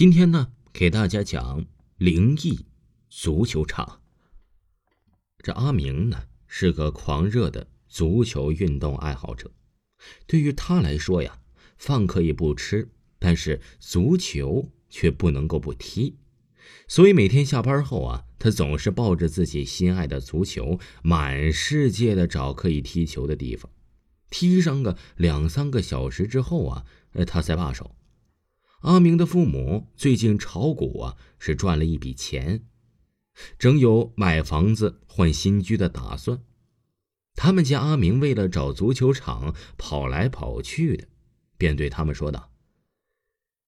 今天呢，给大家讲灵异足球场。这阿明呢，是个狂热的足球运动爱好者。对于他来说呀，饭可以不吃，但是足球却不能够不踢。所以每天下班后啊，他总是抱着自己心爱的足球，满世界的找可以踢球的地方。踢上个两三个小时之后啊，他才罢手。阿明的父母最近炒股啊，是赚了一笔钱，正有买房子换新居的打算。他们家阿明为了找足球场跑来跑去的，便对他们说道：“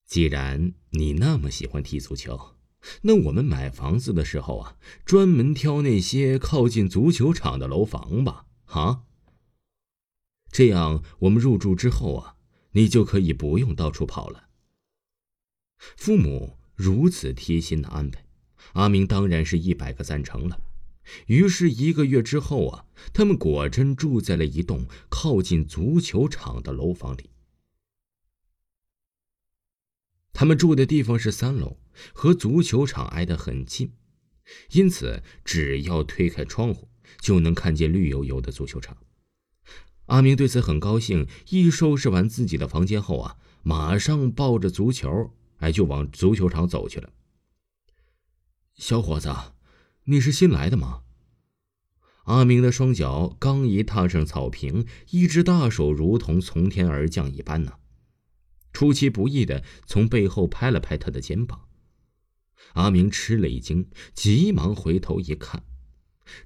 既然你那么喜欢踢足球，那我们买房子的时候啊，专门挑那些靠近足球场的楼房吧，啊。这样我们入住之后啊，你就可以不用到处跑了。”父母如此贴心的安排，阿明当然是一百个赞成了。于是一个月之后啊，他们果真住在了一栋靠近足球场的楼房里。他们住的地方是三楼，和足球场挨得很近，因此只要推开窗户，就能看见绿油油的足球场。阿明对此很高兴，一收拾完自己的房间后啊，马上抱着足球。哎，就往足球场走去了。小伙子，你是新来的吗？阿明的双脚刚一踏上草坪，一只大手如同从天而降一般呢，出其不意的从背后拍了拍他的肩膀。阿明吃了一惊，急忙回头一看，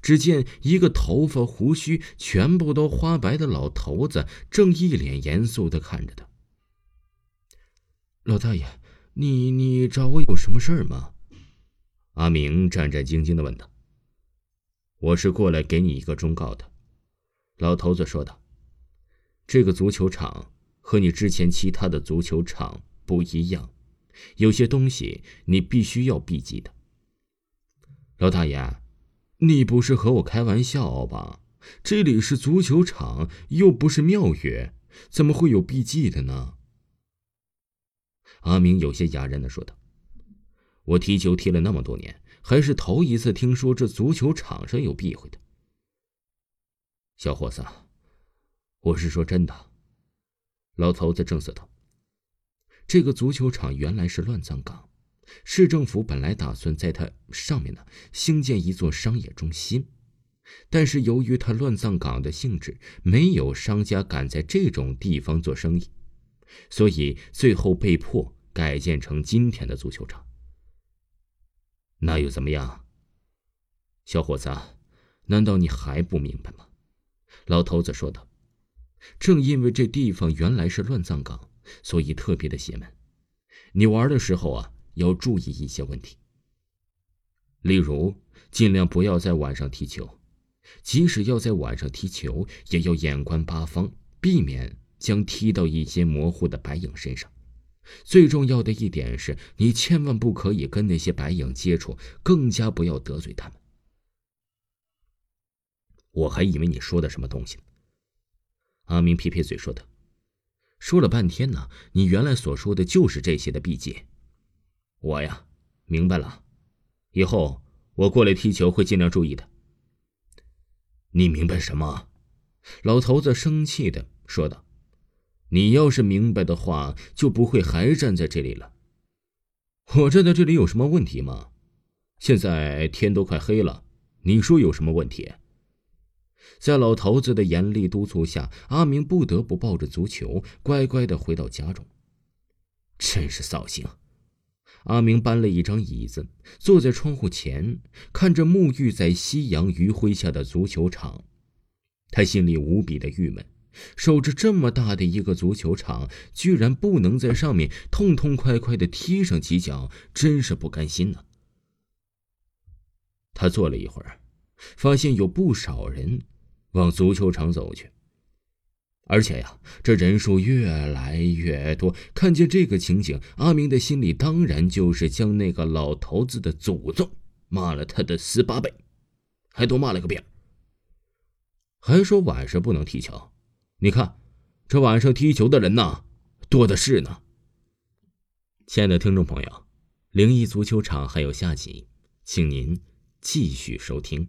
只见一个头发胡须全部都花白的老头子正一脸严肃的看着他。老大爷。你你找我有什么事儿吗？阿明战战兢兢的问道。我是过来给你一个忠告的，老头子说道。这个足球场和你之前其他的足球场不一样，有些东西你必须要避忌的。老大爷，你不是和我开玩笑吧？这里是足球场，又不是庙宇，怎么会有避忌的呢？阿明有些哑然的说道：“我踢球踢了那么多年，还是头一次听说这足球场上有避讳的。”小伙子，我是说真的。”老头子正色道：“这个足球场原来是乱葬岗，市政府本来打算在它上面呢兴建一座商业中心，但是由于它乱葬岗的性质，没有商家敢在这种地方做生意，所以最后被迫。”改建成今天的足球场，那又怎么样？小伙子，难道你还不明白吗？老头子说道：“正因为这地方原来是乱葬岗，所以特别的邪门。你玩的时候啊，要注意一些问题。例如，尽量不要在晚上踢球，即使要在晚上踢球，也要眼观八方，避免将踢到一些模糊的白影身上。”最重要的一点是你千万不可以跟那些白影接触，更加不要得罪他们。我还以为你说的什么东西呢。阿明撇撇嘴说道：“说了半天呢，你原来所说的就是这些的秘籍。我呀，明白了，以后我过来踢球会尽量注意的。”你明白什么？老头子生气的说道。你要是明白的话，就不会还站在这里了。我站在这里有什么问题吗？现在天都快黑了，你说有什么问题？在老头子的严厉督促下，阿明不得不抱着足球，乖乖的回到家中。真是扫兴！阿明搬了一张椅子，坐在窗户前，看着沐浴在夕阳余晖下的足球场，他心里无比的郁闷。守着这么大的一个足球场，居然不能在上面痛痛快快的踢上几脚，真是不甘心呢。他坐了一会儿，发现有不少人往足球场走去，而且呀，这人数越来越多。看见这个情景，阿明的心里当然就是将那个老头子的祖宗骂了他的十八倍，还多骂了个遍，还说晚上不能踢球。你看，这晚上踢球的人呐，多的是呢。亲爱的听众朋友，灵异足球场还有下集，请您继续收听。